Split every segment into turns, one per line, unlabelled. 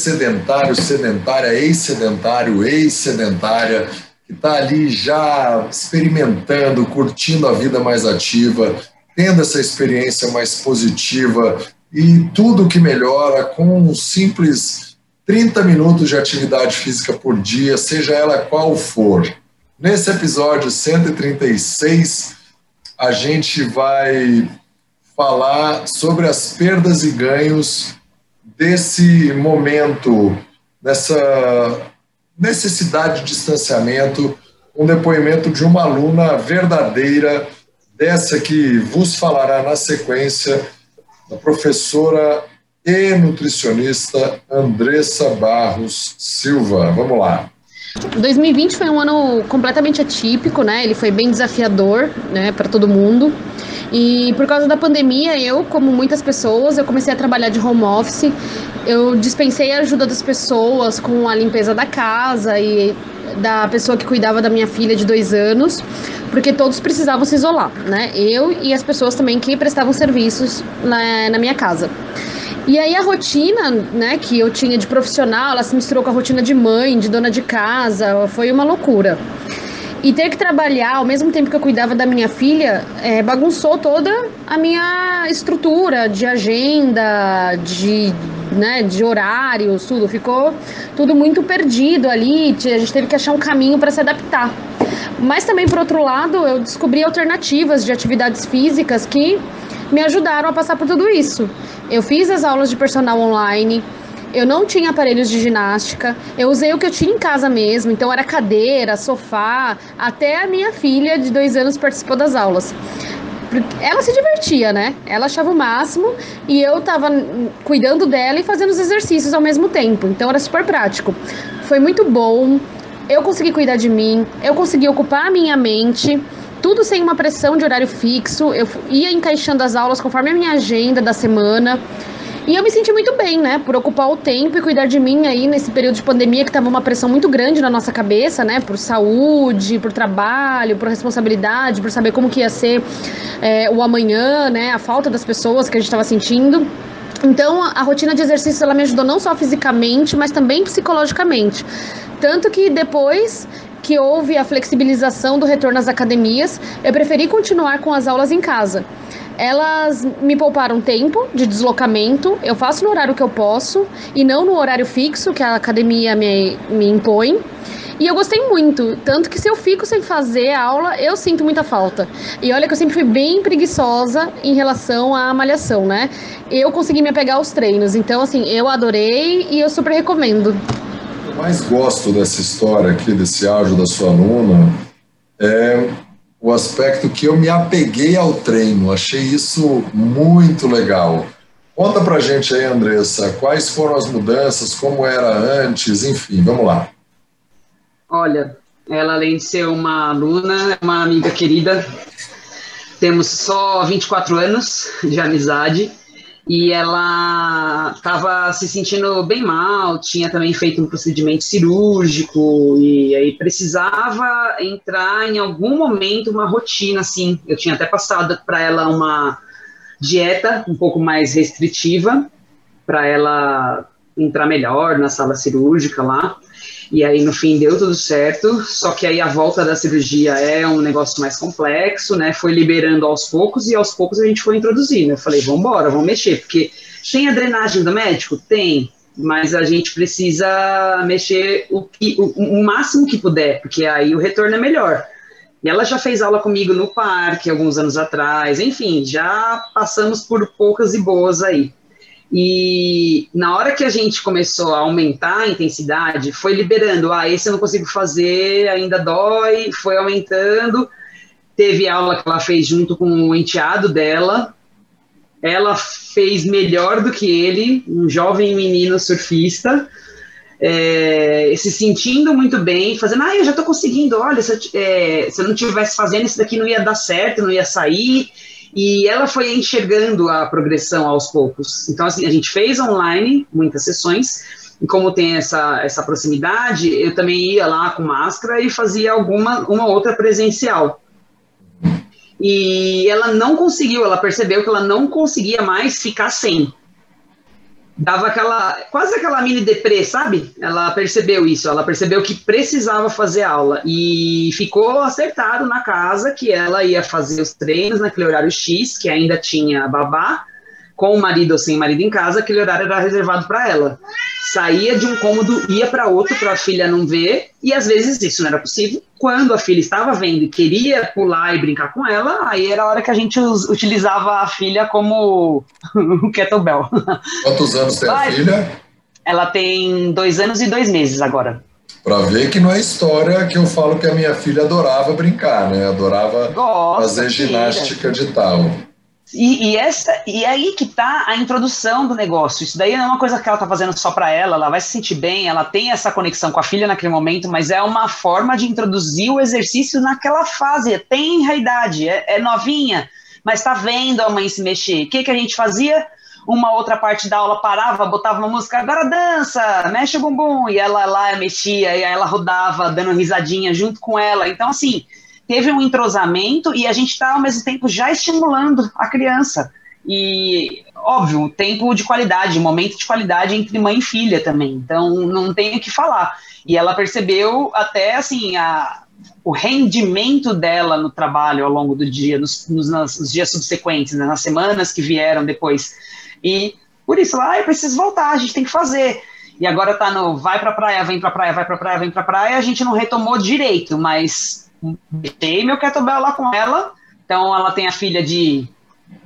sedentário, sedentária, ex-sedentário, ex-sedentária, que está ali já experimentando, curtindo a vida mais ativa, tendo essa experiência mais positiva e tudo que melhora com um simples 30 minutos de atividade física por dia, seja ela qual for. Nesse episódio 136, a gente vai falar sobre as perdas e ganhos desse momento, dessa necessidade de distanciamento, um depoimento de uma aluna verdadeira, dessa que vos falará na sequência, a professora e nutricionista Andressa Barros Silva. Vamos lá.
2020 foi um ano completamente atípico, né? Ele foi bem desafiador, né, para todo mundo. E por causa da pandemia, eu, como muitas pessoas, eu comecei a trabalhar de home office. Eu dispensei a ajuda das pessoas com a limpeza da casa e da pessoa que cuidava da minha filha de dois anos, porque todos precisavam se isolar, né? Eu e as pessoas também que prestavam serviços na, na minha casa. E aí a rotina, né, que eu tinha de profissional, ela se misturou com a rotina de mãe, de dona de casa, foi uma loucura. E ter que trabalhar ao mesmo tempo que eu cuidava da minha filha é, bagunçou toda a minha estrutura de agenda, de, né, de horários, tudo. Ficou tudo muito perdido ali. A gente teve que achar um caminho para se adaptar. Mas também, por outro lado, eu descobri alternativas de atividades físicas que me ajudaram a passar por tudo isso. Eu fiz as aulas de personal online, eu não tinha aparelhos de ginástica, eu usei o que eu tinha em casa mesmo, então era cadeira, sofá, até a minha filha de dois anos participou das aulas. Ela se divertia, né? Ela achava o máximo e eu tava cuidando dela e fazendo os exercícios ao mesmo tempo, então era super prático. Foi muito bom, eu consegui cuidar de mim, eu consegui ocupar a minha mente tudo sem uma pressão de horário fixo. Eu ia encaixando as aulas conforme a minha agenda da semana. E eu me senti muito bem, né? Por ocupar o tempo e cuidar de mim aí nesse período de pandemia que tava uma pressão muito grande na nossa cabeça, né? Por saúde, por trabalho, por responsabilidade, por saber como que ia ser é, o amanhã, né? A falta das pessoas que a gente estava sentindo. Então, a, a rotina de exercício ela me ajudou não só fisicamente, mas também psicologicamente. Tanto que depois que houve a flexibilização do retorno às academias, eu preferi continuar com as aulas em casa. Elas me pouparam tempo de deslocamento, eu faço no horário que eu posso e não no horário fixo que a academia me, me impõe. E eu gostei muito, tanto que se eu fico sem fazer a aula, eu sinto muita falta. E olha que eu sempre fui bem preguiçosa em relação à malhação, né? Eu consegui me apegar aos treinos, então assim, eu adorei e eu super recomendo
mais gosto dessa história aqui, desse áudio da sua aluna, é o aspecto que eu me apeguei ao treino. Achei isso muito legal. Conta pra gente aí, Andressa, quais foram as mudanças, como era antes, enfim, vamos lá.
Olha, ela além de ser uma aluna, é uma amiga querida. Temos só 24 anos de amizade e ela estava se sentindo bem mal, tinha também feito um procedimento cirúrgico e aí precisava entrar em algum momento uma rotina assim. Eu tinha até passado para ela uma dieta um pouco mais restritiva para ela entrar melhor na sala cirúrgica lá. E aí, no fim, deu tudo certo. Só que aí a volta da cirurgia é um negócio mais complexo, né? Foi liberando aos poucos e aos poucos a gente foi introduzindo. Eu falei, vamos embora, vamos mexer, porque tem a drenagem do médico? Tem, mas a gente precisa mexer o, o, o máximo que puder, porque aí o retorno é melhor. E ela já fez aula comigo no parque alguns anos atrás, enfim, já passamos por poucas e boas aí. E na hora que a gente começou a aumentar a intensidade, foi liberando. Ah, esse eu não consigo fazer, ainda dói, foi aumentando. Teve aula que ela fez junto com o enteado dela. Ela fez melhor do que ele, um jovem menino surfista, é, se sentindo muito bem, fazendo, ah, eu já estou conseguindo, olha, se eu, é, se eu não tivesse fazendo isso daqui não ia dar certo, não ia sair e ela foi enxergando a progressão aos poucos. Então, assim, a gente fez online muitas sessões, e como tem essa, essa proximidade, eu também ia lá com máscara e fazia alguma uma outra presencial. E ela não conseguiu, ela percebeu que ela não conseguia mais ficar sem. Dava aquela, quase aquela mini deprê, sabe? Ela percebeu isso, ela percebeu que precisava fazer aula e ficou acertado na casa que ela ia fazer os treinos naquele horário X, que ainda tinha babá, com o marido ou sem marido em casa, aquele horário era reservado para ela. Saía de um cômodo, ia para outro para a filha não ver, e às vezes isso não era possível. Quando a filha estava vendo e queria pular e brincar com ela, aí era a hora que a gente utilizava a filha como o kettlebell.
Quantos anos tem a filha?
Ela tem dois anos e dois meses agora.
Para ver que não é história que eu falo que a minha filha adorava brincar, né? Adorava Gosta, fazer ginástica filha. de tal.
E, e, essa, e é aí que está a introdução do negócio. Isso daí não é uma coisa que ela está fazendo só para ela, ela vai se sentir bem, ela tem essa conexão com a filha naquele momento, mas é uma forma de introduzir o exercício naquela fase. Tem a idade, é, é novinha, mas está vendo a mãe se mexer. O que, que a gente fazia? Uma outra parte da aula parava, botava uma música, agora dança, mexe o bumbum, e ela lá mexia, e ela rodava, dando risadinha junto com ela. Então, assim, teve um entrosamento e a gente está, ao mesmo tempo, já estimulando a criança. E, óbvio, tempo de qualidade, momento de qualidade entre mãe e filha também. Então, não tem o que falar. E ela percebeu até, assim, a, o rendimento dela no trabalho ao longo do dia, nos, nos, nos dias subsequentes, né, nas semanas que vieram depois. E, por isso, lá, ah, eu preciso voltar, a gente tem que fazer e agora tá no vai pra praia, vem pra praia, vai pra praia, vem pra praia, a gente não retomou direito, mas meu kettlebell lá com ela. Então ela tem a filha de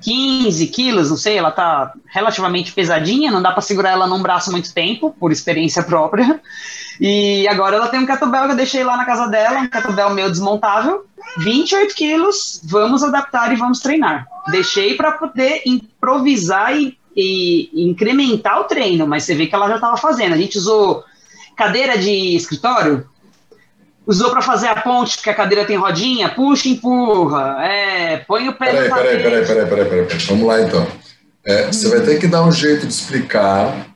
15 quilos, não sei, ela tá relativamente pesadinha, não dá para segurar ela num braço muito tempo, por experiência própria. E agora ela tem um kettlebell que eu deixei lá na casa dela, um kettlebell meu desmontável, 28 quilos, vamos adaptar e vamos treinar. Deixei para poder improvisar e, e, incrementar o treino, mas você vê que ela já estava fazendo. A gente usou cadeira de escritório, usou para fazer a ponte, porque a cadeira tem rodinha, puxa, empurra, é, põe o pé
peraí, no peraí, peraí, peraí, peraí, peraí, peraí, vamos lá então. É, você vai ter que dar um jeito de explicar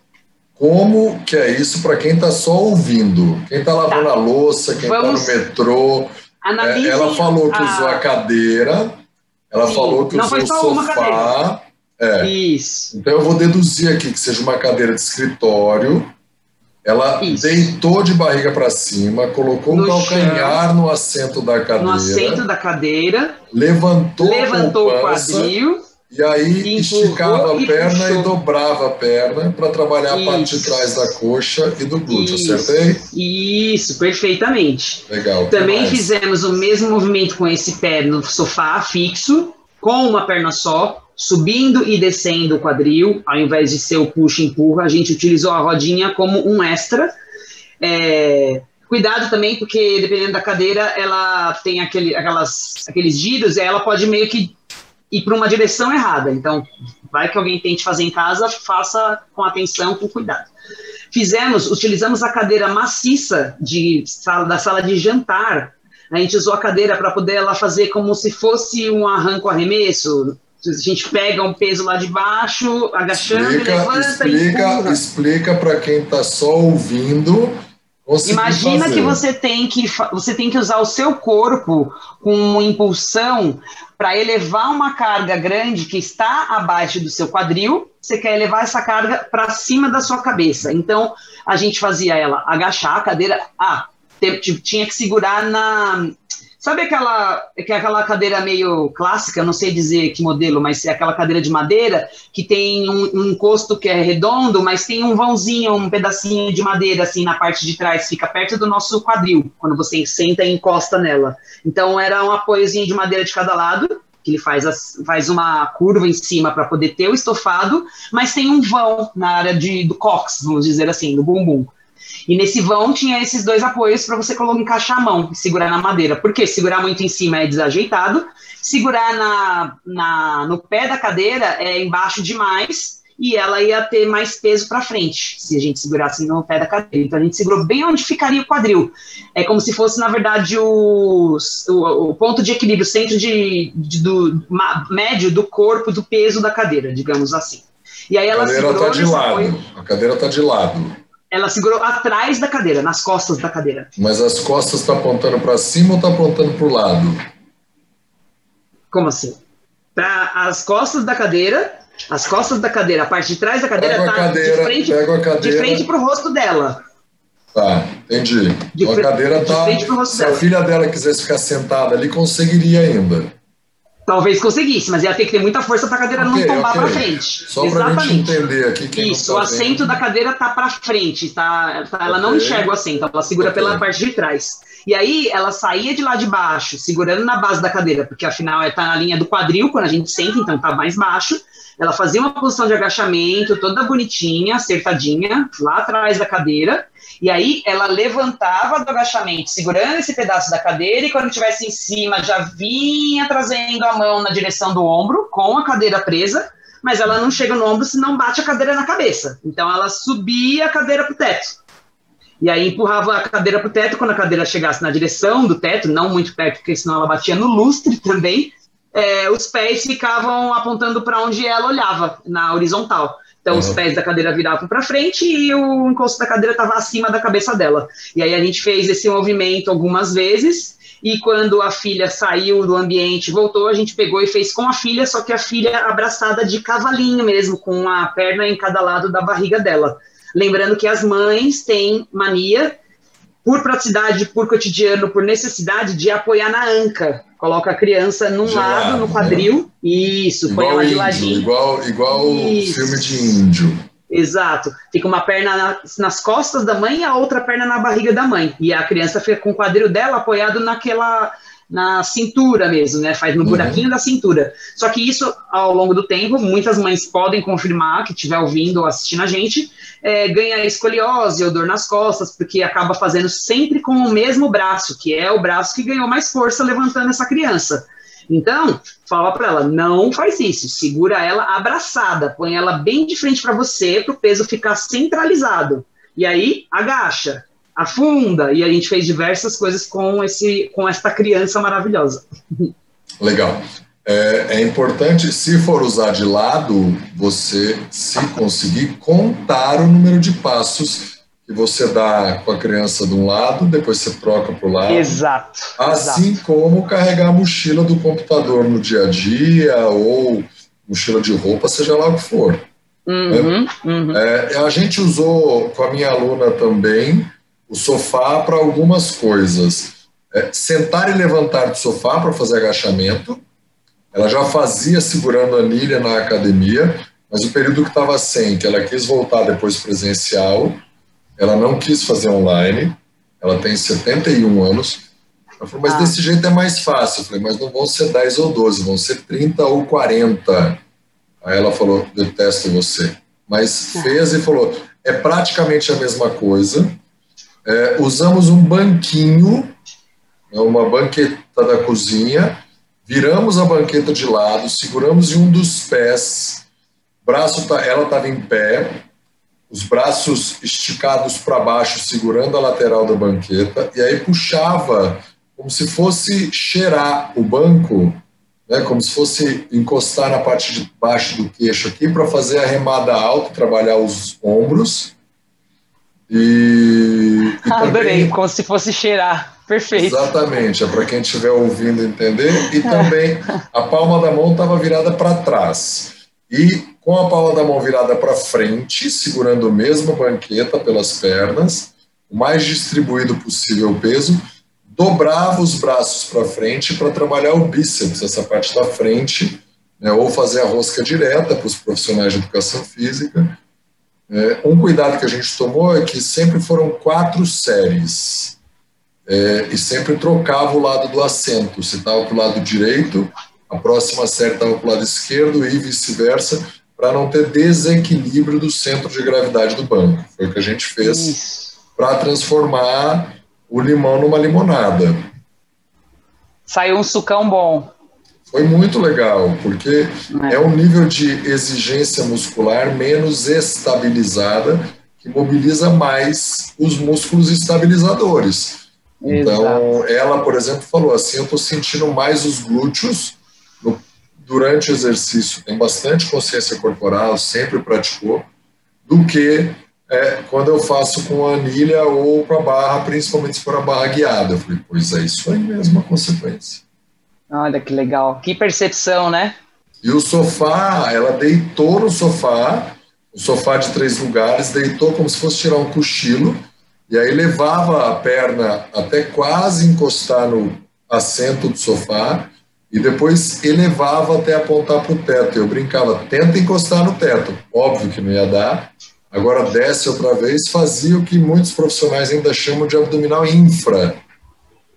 como que é isso para quem está só ouvindo, quem está lavando tá. a louça, quem está no metrô. É, ela falou que a... usou a cadeira, ela Sim, falou que usou o sofá. É. Isso. Então eu vou deduzir aqui que seja uma cadeira de escritório ela Isso. deitou de barriga para cima, colocou no o calcanhar chão, no assento da cadeira. No
assento da cadeira.
Levantou,
levantou o quadril.
E aí esticava a perna e, e dobrava a perna para trabalhar Isso. a parte de trás da coxa e do glúteo, Isso. acertei?
Isso, perfeitamente.
Legal.
Também fizemos o mesmo movimento com esse pé no sofá fixo, com uma perna só, subindo e descendo o quadril, ao invés de ser o puxa e empurra, a gente utilizou a rodinha como um extra. É, cuidado também, porque dependendo da cadeira, ela tem aquele, aquelas, aqueles giros e ela pode meio que ir para uma direção errada. Então, vai que alguém tente fazer em casa, faça com atenção, com cuidado. Fizemos, utilizamos a cadeira maciça de sala, da sala de jantar. A gente usou a cadeira para poder ela fazer como se fosse um arranco-arremesso, a gente pega um peso lá de baixo, agachando, explica, levanta
explica,
e
Explica para quem está só ouvindo.
Imagina fazer. que você tem que você tem que usar o seu corpo com uma impulsão para elevar uma carga grande que está abaixo do seu quadril. Você quer elevar essa carga para cima da sua cabeça. Então a gente fazia ela agachar a cadeira. Ah, tinha que segurar na Sabe aquela, aquela cadeira meio clássica, não sei dizer que modelo, mas é aquela cadeira de madeira que tem um, um, encosto que é redondo, mas tem um vãozinho, um pedacinho de madeira assim na parte de trás, fica perto do nosso quadril, quando você senta e encosta nela. Então era um apoiozinho de madeira de cada lado, que ele faz, as, faz uma curva em cima para poder ter o estofado, mas tem um vão na área de, do cox, vamos dizer assim, do bumbum. E nesse vão tinha esses dois apoios para você colocar, encaixar a mão e segurar na madeira. Porque segurar muito em cima é desajeitado, segurar na, na, no pé da cadeira é embaixo demais e ela ia ter mais peso para frente se a gente segurasse no pé da cadeira. Então a gente segurou bem onde ficaria o quadril. É como se fosse, na verdade, o, o, o ponto de equilíbrio, o centro de, de, do médio do corpo, do peso da cadeira, digamos assim.
E aí ela a cadeira está de lado. Apoio. A cadeira está de lado.
Ela segurou atrás da cadeira, nas costas da cadeira.
Mas as costas estão tá apontando para cima ou tá apontando para o lado?
Como assim? Tá as costas da cadeira As costas da cadeira, a parte de trás da cadeira
Pego
tá
cadeira,
de frente, de frente pro rosto dela.
Tá, entendi.
De
a cadeira
de
tá.
frente pro rosto
Se a filha dela quisesse ficar sentada ali, conseguiria ainda.
Talvez conseguisse, mas ia ter que ter muita força pra cadeira
Ok,
não tombar
ok.
pra frente.
Só
Exatamente.
entender aqui
Isso,
não
o
tá vendo.
assento da cadeira tá para frente, tá, tá- ela não
Ok.
enxerga o assento, ela segura pela parte de trás. E aí ela saía de lá de baixo, segurando na base da cadeira, porque afinal é tá na linha do quadril quando a gente senta, então tá mais baixo. Ela fazia uma posição de agachamento toda bonitinha, acertadinha, lá atrás da cadeira. E aí ela levantava do agachamento, segurando esse pedaço da cadeira, e quando estivesse em cima, já vinha trazendo a mão na direção do ombro, com a cadeira presa, mas ela não chega no ombro se não bate a cadeira na cabeça. Então ela subia a cadeira pro teto. E aí empurrava a cadeira pro teto, quando a cadeira chegasse na direção do teto, não muito perto, porque senão ela batia no lustre também, é, os pés ficavam apontando para onde ela olhava, na horizontal. Então os
Uhum.
pés da cadeira viravam para frente e o encosto da cadeira estava acima da cabeça dela. E aí a gente fez esse movimento algumas vezes. E quando a filha saiu do ambiente, voltou, a gente pegou e fez com a filha, só que a filha abraçada de cavalinho mesmo, com a perna em cada lado da barriga dela. Lembrando que as mães têm mania, por praticidade, por cotidiano, por necessidade, de apoiar na anca. Coloca a criança num lado, no
né?
quadril. Isso, põe ela de ladinho.
igual, igual
Isso.
filme de índio.
Exato. Fica uma perna na- nas costas da mãe e a outra perna na barriga da mãe. E a criança fica com o quadril dela apoiado naquela na cintura mesmo, né? Faz no
Uhum.
buraquinho da cintura. Só que isso, ao longo do tempo, muitas mães podem confirmar, que estiver ouvindo ou assistindo a gente, é, ganha escoliose ou dor nas costas, porque acaba fazendo sempre com o mesmo braço, que é o braço que ganhou mais força levantando essa criança. Então, fala para ela, não faz isso, segura ela abraçada, põe ela bem de frente para você, para o peso ficar centralizado. E aí, agacha, afunda, e a gente fez diversas coisas com esse, com esta criança maravilhosa.
Legal. É, é importante, se for usar de lado, você, se conseguir, contar o número de passos que você dá com a criança de um lado, depois você troca para o lado.
Exato.
Assim como carregar a mochila do computador no dia a dia ou mochila de roupa, seja lá o que for.
Uhum, uhum.
É, a gente usou com a minha aluna também o sofá para algumas coisas. É, sentar e levantar do sofá para fazer agachamento. Ela já fazia segurando a anilha na academia, mas o período que estava sem, que ela quis voltar depois presencial, ela não quis fazer online. Ela tem 71 anos. Ela falou, mas
Ah.
desse jeito é mais fácil. Eu falei, mas não vão ser 10 ou 12, vão ser 30 ou 40. Aí ela falou, detesto você. Mas fez e falou, é praticamente a mesma coisa. É, usamos um banquinho, né, uma banqueta da cozinha, viramos a banqueta de lado, seguramos em um dos pés, braço tá, ela estava em pé, os braços esticados para baixo, segurando a lateral da banqueta, e aí puxava como se fosse cheirar o banco, né, como se fosse encostar na parte de baixo do queixo aqui para fazer a remada alta, trabalhar os ombros. E, e
Adorei,
também,
como se fosse cheirar. Perfeito.
exatamente, é para quem estiver ouvindo entender. E também a palma da mão estava virada para trás. E com a palma da mão virada para frente, segurando a mesma banqueta pelas pernas, o mais distribuído possível o peso, dobrava os braços para frente para trabalhar o bíceps, essa parte da frente, né, ou fazer a rosca direta para os profissionais de educação física. É, um cuidado que a gente tomou é que sempre foram quatro séries é, e sempre trocava o lado do assento. Se estava para o lado direito, a próxima série estava para o lado esquerdo e vice-versa, para não ter desequilíbrio do centro de gravidade do banco. Foi o que a gente fez para transformar o limão numa limonada.
Saiu um sucão bom.
Foi muito legal, porque
É.
é um nível de exigência muscular menos estabilizada, que mobiliza mais os músculos estabilizadores. Então, ela, por exemplo, falou assim: eu estou sentindo mais os glúteos no- durante o exercício, tem bastante consciência corporal, sempre praticou, do que é, quando eu faço com a anilha ou com a barra, principalmente se for a barra guiada. Eu falei, pois é isso aí mesmo a consequência.
Olha que legal. Que percepção, né?
E o sofá, ela deitou no sofá, o sofá de três lugares, deitou como se fosse tirar um cochilo, e aí levava a perna até quase encostar no assento do sofá, e depois elevava até apontar para o teto. Eu brincava, tenta encostar no teto. Óbvio que não ia dar. Agora desce outra vez, fazia o que muitos profissionais ainda chamam de abdominal infra.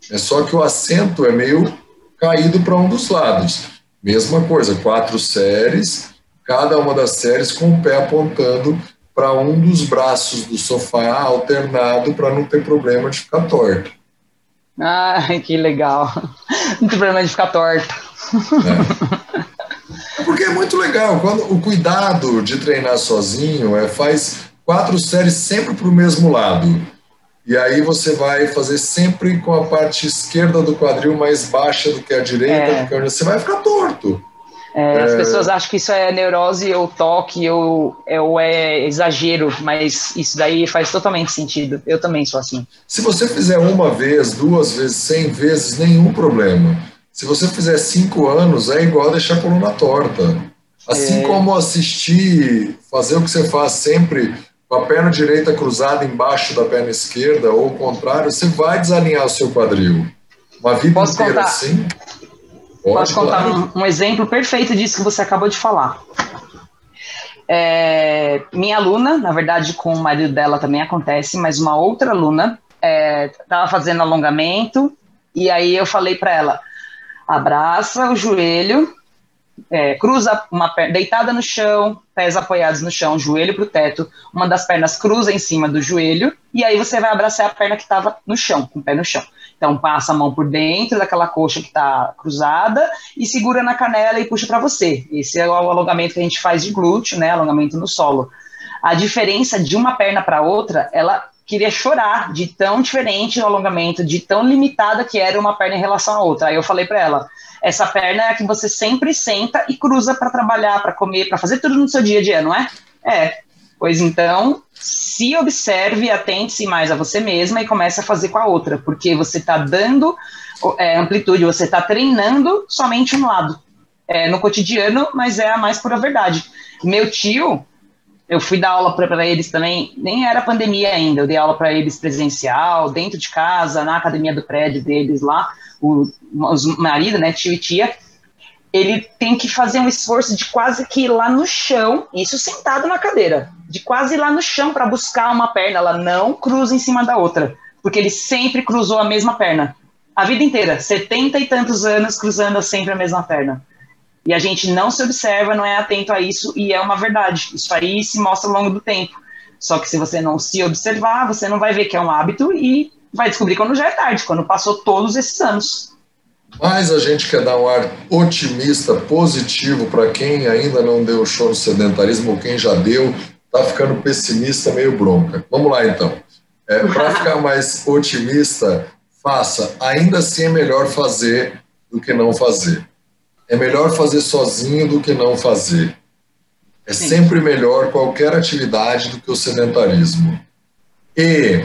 É só que o assento é meio caído para um dos lados. Mesma coisa, quatro séries, cada uma das séries com o pé apontando para um dos braços do sofá alternado para não ter problema de ficar torto.
Ah, que legal. Não tem problema de ficar torto.
É. Porque é muito legal. Quando o cuidado de treinar sozinho é faz quatro séries sempre para o mesmo lado. E aí você vai fazer sempre com a parte esquerda do quadril mais baixa do que a direita, é. você vai ficar torto.
É, as é. pessoas acham que isso é neurose ou toque ou é, ou é exagero, mas isso daí faz totalmente sentido. Eu também sou assim.
Se você fizer uma vez, duas vezes, cem vezes, nenhum problema. Se você fizer cinco anos, é igual deixar a coluna torta. Assim é... como assistir, fazer o que você faz sempre com a perna direita cruzada embaixo da perna esquerda ou o contrário, você vai desalinhar o seu quadril. Uma vida
Posso
inteira
contar?
assim.
Pode, Posso contar um, um, exemplo perfeito disso que você acabou de falar. É, minha aluna, na verdade, com o marido dela também acontece, mas uma outra aluna estava é, fazendo alongamento e aí eu falei para ela: abraça o joelho, é, cruza uma perna deitada no chão, pés apoiados no chão, joelho para o teto, uma das pernas cruza em cima do joelho e aí você vai abraçar a perna que estava no chão, com o pé no chão. Então, passa a mão por dentro daquela coxa que está cruzada e segura na canela e puxa para você. Esse é o alongamento que a gente faz de glúteo, né? Alongamento no solo. A diferença de uma perna para outra, ela queria chorar de tão diferente o alongamento, de tão limitada que era uma perna em relação à outra. Aí eu falei para ela: essa perna é a que você sempre senta e cruza para trabalhar, para comer, para fazer tudo no seu dia a dia, não é? É. Pois então, se observe, atente-se mais a você mesma e comece a fazer com a outra, porque você está dando é, amplitude, você está treinando somente um lado. É, no cotidiano, mas é a mais pura verdade. Meu tio, eu fui dar aula para eles também, nem era pandemia ainda, eu dei aula para eles presencial, dentro de casa, na academia do prédio deles lá, o, marido, né, tio e tia, ele tem que fazer um esforço de quase que ir lá no chão, isso sentado na cadeira, de quase ir lá no chão para buscar uma perna, ela não cruza em cima da outra, porque ele sempre cruzou a mesma perna. A vida inteira, setenta e tantos anos cruzando sempre a mesma perna. E a gente não se observa, não é atento a isso, e é uma verdade. Isso aí se mostra ao longo do tempo. Só que se você não se observar, você não vai ver que é um hábito e vai descobrir quando já é tarde, quando passou todos esses anos.
Mas a gente quer dar um ar otimista, positivo para quem ainda não deu show no sedentarismo ou quem já deu, está ficando pessimista, meio bronca. Vamos lá então. É, para ficar mais otimista, faça. Ainda assim é melhor fazer do que não fazer. É melhor fazer sozinho do que não fazer. É Sim. sempre melhor qualquer atividade do que o sedentarismo. E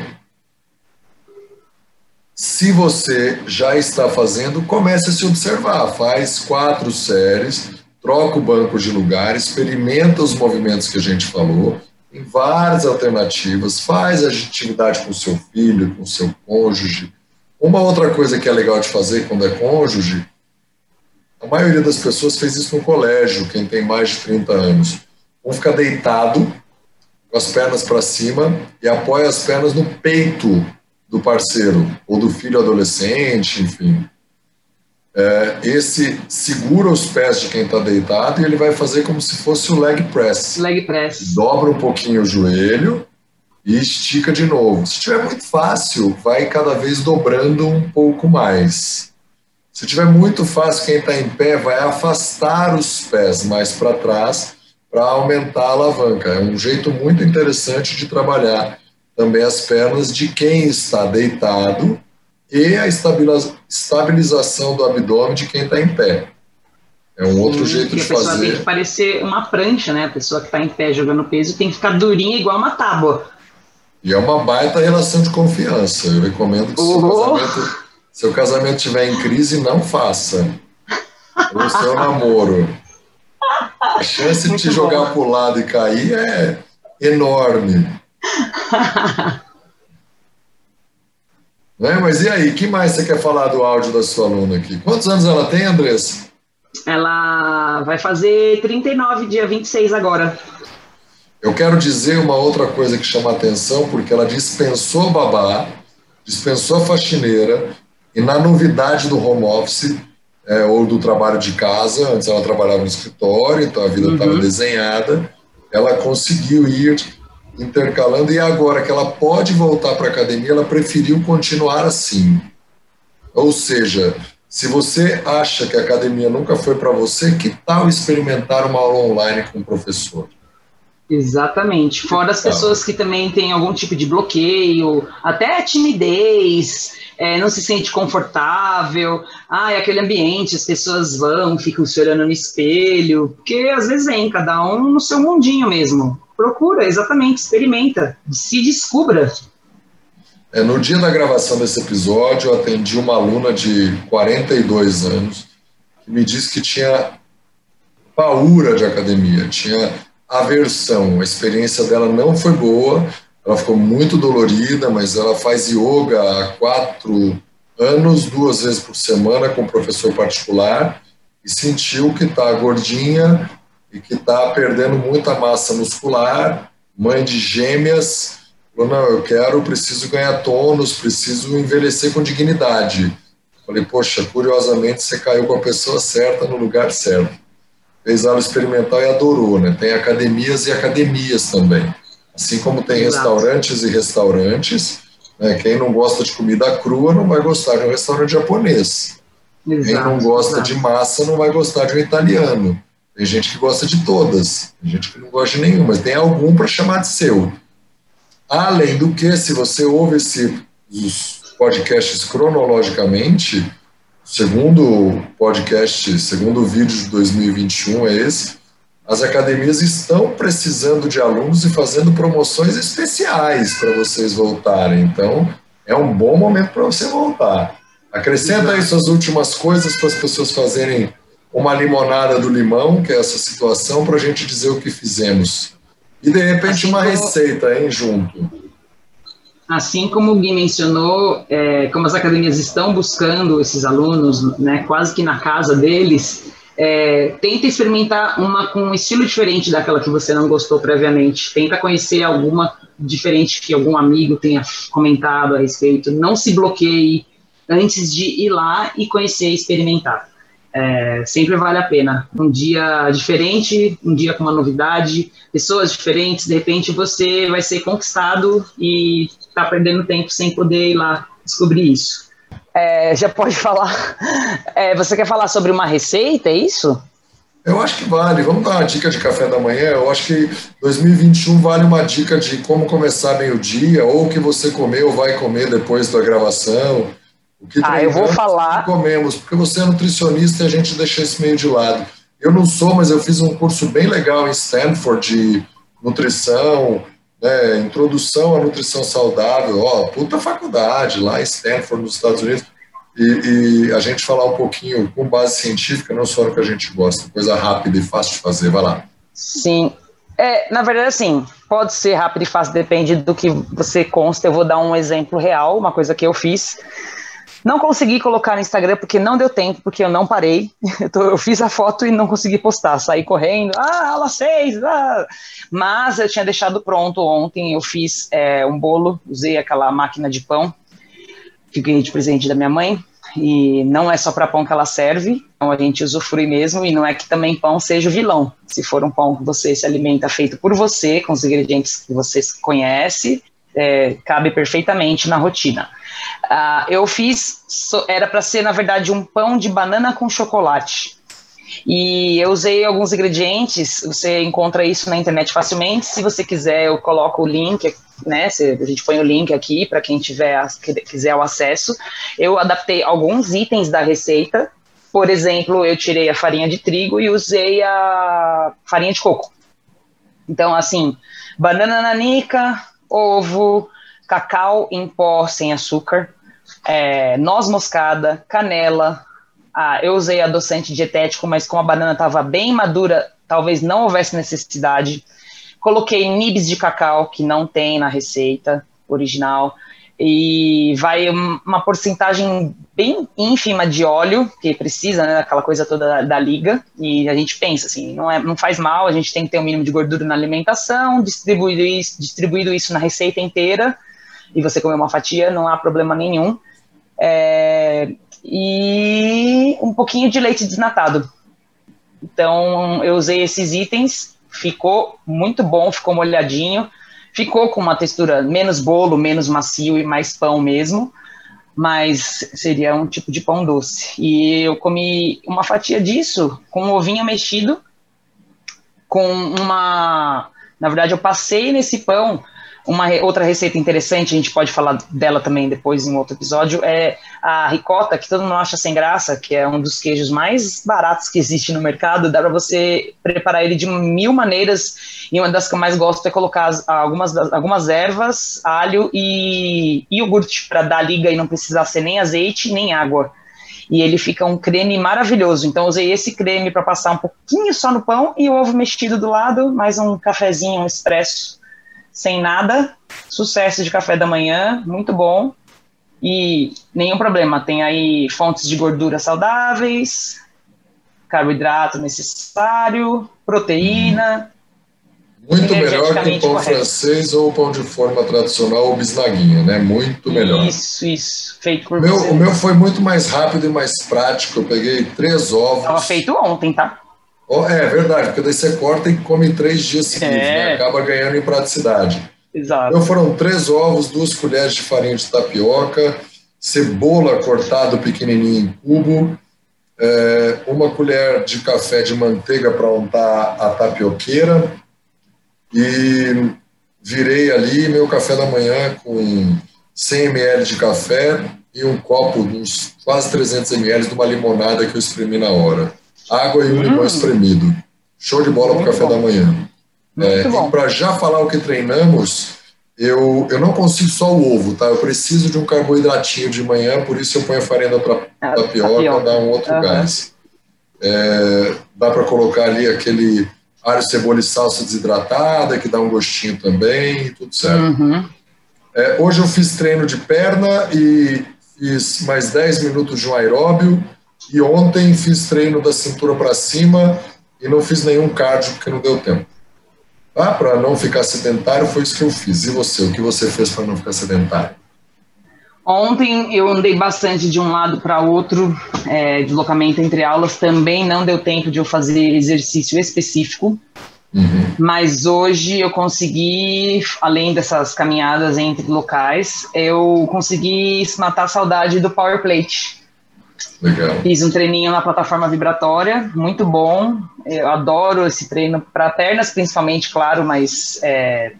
se você já está fazendo, comece a se observar. Faz quatro séries, troca o banco de lugar, experimenta os movimentos que a gente falou, tem várias alternativas, faz a atividade com seu filho, com seu cônjuge. Uma outra coisa que é legal de fazer quando é cônjuge, a maioria das pessoas fez isso no colégio, quem tem mais de 30 anos. Vão ficar deitado, com as pernas para cima e apoia as pernas no peito do parceiro ou do filho adolescente, enfim. É, esse segura os pés de quem está deitado e ele vai fazer como se fosse o leg press.
Leg press.
Dobra um pouquinho o joelho e estica de novo. Se tiver muito fácil, vai cada vez dobrando um pouco mais. Se tiver muito fácil, quem está em pé vai afastar os pés mais para trás para aumentar a alavanca. É um jeito muito interessante de trabalhar também as pernas de quem está deitado e a estabilização do abdômen de quem está em pé. É um Sim, outro jeito de fazer. A pessoa
tem que parecer uma prancha, né? A pessoa que está em pé jogando peso tem que ficar durinha igual uma tábua.
E é uma baita relação de confiança. Eu recomendo que seu casamento, seu casamento estiver em crise, não faça. Ou seu namoro. A chance de te jogar para o lado e cair é enorme. né? Mas e aí, que mais você quer falar do áudio da sua aluna aqui? Quantos anos ela tem, Andressa?
Ela vai fazer 39, dia 26 agora.
Eu quero dizer uma outra coisa que chama atenção, porque ela dispensou babá, dispensou a faxineira, e na novidade do home office, é, ou do trabalho de casa, antes ela trabalhava no escritório, então a vida estava uhum. desenhada, ela conseguiu ir intercalando, e agora que ela pode voltar para a academia, ela preferiu continuar assim. Ou seja, se você acha que a academia nunca foi para você, que tal experimentar uma aula online com o professor?
Exatamente. Fora as pessoas que também têm algum tipo de bloqueio, até timidez, é, não se sente confortável, ah, é aquele ambiente, as pessoas vão, ficam se olhando no espelho, porque às vezes vem cada um no seu mundinho mesmo. Procura, exatamente, experimenta, se descubra.
É, no dia da gravação desse episódio, eu atendi uma aluna de 42 anos que me disse que tinha paura de academia, tinha aversão. A experiência dela não foi boa, ela ficou muito dolorida, mas ela faz yoga há quatro anos, duas vezes por semana, com professor particular, e sentiu que está gordinha e que está perdendo muita massa muscular, mãe de gêmeas, falou, não, eu quero, preciso ganhar tônus, preciso envelhecer com dignidade. Falei, poxa, curiosamente você caiu com a pessoa certa no lugar certo fez aula experimental e adorou, né? Tem academias e academias também. Assim como tem Exato. restaurantes e restaurantes, né? quem não gosta de comida crua não vai gostar de um restaurante japonês. Exato. Quem não gosta Exato. de massa não vai gostar de um italiano. Tem gente que gosta de todas, tem gente que não gosta de nenhuma, mas tem algum para chamar de seu. Além do que, se você ouve esse, os podcasts cronologicamente, segundo podcast, segundo vídeo de 2021 é esse, as academias estão precisando de alunos e fazendo promoções especiais para vocês voltarem. Então, é um bom momento para você voltar. Acrescenta aí suas últimas coisas para as pessoas fazerem uma limonada do limão, que é essa situação, para a gente dizer o que fizemos. E, de repente, assim uma receita, hein, junto.
Assim como o Gui mencionou, é, como as academias estão buscando esses alunos, né, quase que na casa deles, é, tenta experimentar uma com um estilo diferente daquela que você não gostou previamente. Tenta conhecer alguma diferente que algum amigo tenha comentado a respeito. Não se bloqueie antes de ir lá e conhecer e experimentar. É, sempre vale a pena. Um dia diferente, um dia com uma novidade, pessoas diferentes, de repente você vai ser conquistado e tá perdendo tempo sem poder ir lá descobrir isso. É, já pode falar. É, você quer falar sobre uma receita, é isso?
Eu acho que vale. Vamos dar uma dica de café da manhã. Eu acho que 2021 vale uma dica de como começar bem o dia, ou o que você comeu ou vai comer depois da gravação. O que
ah, eu vou falar.
comemos, porque você é nutricionista e a gente deixa isso meio de lado. Eu não sou, mas eu fiz um curso bem legal em Stanford de nutrição, né, introdução à nutrição saudável, ó, puta faculdade lá em Stanford, nos Estados Unidos, e, e, a gente falar um pouquinho com base científica, não só no que a gente gosta, coisa rápida e fácil de fazer, vai lá.
Sim, é, na verdade, assim, pode ser rápido e fácil, depende do que você consta. Eu vou dar um exemplo real, uma coisa que eu fiz. Não consegui colocar no Instagram porque não deu tempo, porque eu não parei. Eu fiz a foto e não consegui postar. Saí correndo, ah, aula 6, ah. Mas eu tinha deixado pronto ontem. Eu fiz é, um bolo, usei aquela máquina de pão que ganhei de presente da minha mãe. E não é só para pão que ela serve, então a gente usufrui mesmo. E não é que também pão seja o vilão. Se for um pão que você se alimenta feito por você, com os ingredientes que você conhece, é, cabe perfeitamente na rotina. Uh, eu fiz, era para ser, na verdade, um pão de banana com chocolate. E eu usei alguns ingredientes, você encontra isso na internet facilmente. Se você quiser, eu coloco o link, né? A gente põe o link aqui para quem tiver, quiser o acesso. Eu adaptei alguns itens da receita. Por exemplo, eu tirei a farinha de trigo e usei a farinha de coco. Então, assim, banana nanica, ovo, cacau em pó sem açúcar, é, noz moscada, canela. Ah, eu usei adoçante dietético, mas como a banana estava bem madura, talvez não houvesse necessidade. Coloquei nibs de cacau, que não tem na receita original, e vai uma porcentagem bem ínfima de óleo, que precisa, né, aquela coisa toda da, da, liga, e a gente pensa assim, não, é, não faz mal, a gente tem que ter um mínimo de gordura na alimentação, distribuído isso, distribuído isso na receita inteira, e você comer uma fatia, não há problema nenhum. É, e um pouquinho de leite desnatado. Então, eu usei esses itens, ficou muito bom, ficou molhadinho, ficou com uma textura menos bolo, menos macio e mais pão mesmo, mas seria um tipo de pão doce. E eu comi uma fatia disso com um ovinho mexido, com uma. Na verdade, eu passei nesse pão uma outra receita interessante, a gente pode falar dela também depois em outro episódio, é a ricota, que todo mundo acha sem graça, que é um dos queijos mais baratos que existe no mercado. Dá para você preparar ele de mil maneiras, e uma das que eu mais gosto é colocar algumas, algumas ervas, alho e iogurte, para dar liga e não precisar ser nem azeite nem água. E ele fica um creme maravilhoso. Então, usei esse creme para passar um pouquinho só no pão e o ovo mexido do lado, mais um cafezinho, um expresso sem nada, sucesso de café da manhã, muito bom. E nenhum problema, tem aí fontes de gordura saudáveis, carboidrato necessário, proteína.
Muito melhor que o pão correto. francês ou o pão de forma tradicional ou bisnaguinha, né? Muito melhor.
Isso, isso. Feito por
meu, você. O meu foi muito mais rápido e mais prático. Eu peguei três ovos.
Estava feito ontem, tá?
Oh, é verdade, porque daí você corta e come três dias seguidos, né? é. né? acaba ganhando em praticidade.
Exato.
Então foram três ovos, duas colheres de farinha de tapioca, cebola cortado pequenininho em cubo, é, uma colher de café de manteiga para untar a tapioqueira e virei ali meu café da manhã com 100 ml de café e um copo, uns quase 300 ml de uma limonada que eu exprimi na hora água e um limão hum. espremido. Show de bola para o café bom. da manhã. É, e para já falar o que treinamos, eu, eu não consigo só o ovo, tá? Eu preciso de um carboidratinho de manhã, por isso eu ponho a farinha da ah, tapioca, tapioca. dá um outro uhum. gás. É, dá para colocar ali aquele alho, cebola e salsa desidratada, que dá um gostinho também, tudo certo. Uhum. É, hoje eu fiz treino de perna e fiz mais 10 minutos de um aeróbio e ontem fiz treino da cintura para cima e não fiz nenhum cardio porque não deu tempo. Ah, para não ficar sedentário foi isso que eu fiz. E você, o que você fez para não ficar sedentário?
Ontem eu andei bastante de um lado para outro, é, deslocamento entre aulas. Também não deu tempo de eu fazer exercício específico. Uhum. Mas hoje eu consegui, além dessas caminhadas entre locais, eu consegui matar a saudade do Power Plate.
Legal.
Fiz um treininho na plataforma vibratória, muito bom. Eu adoro esse treino para pernas, principalmente, claro, mas é,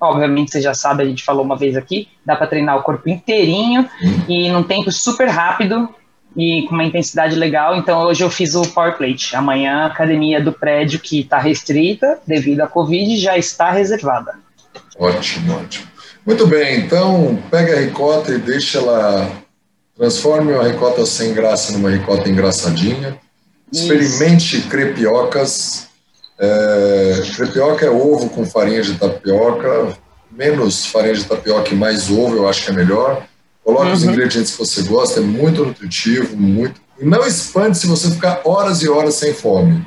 obviamente você já sabe, a gente falou uma vez aqui, dá para treinar o corpo inteirinho hum. e num tempo super rápido e com uma intensidade legal. Então hoje eu fiz o Power Plate. Amanhã a academia do prédio que está restrita devido à Covid já está reservada.
Ótimo, ótimo. Muito bem, então pega a ricota e deixa ela Transforme uma ricota sem graça numa ricota engraçadinha. Experimente Isso. crepiocas. É, crepioca é ovo com farinha de tapioca, menos farinha de tapioca e mais ovo, eu acho que é melhor. Coloque uhum. os ingredientes que você gosta, é muito nutritivo, muito. E não expande se você ficar horas e horas sem fome.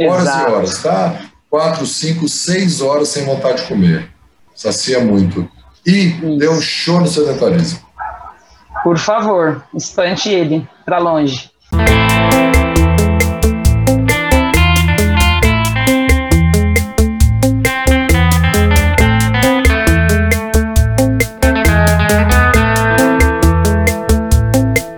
Horas Exato. e horas, tá? Quatro, cinco, seis horas sem vontade de comer. Sacia muito. E dê um show no sedentarismo.
Por favor, espante ele para longe.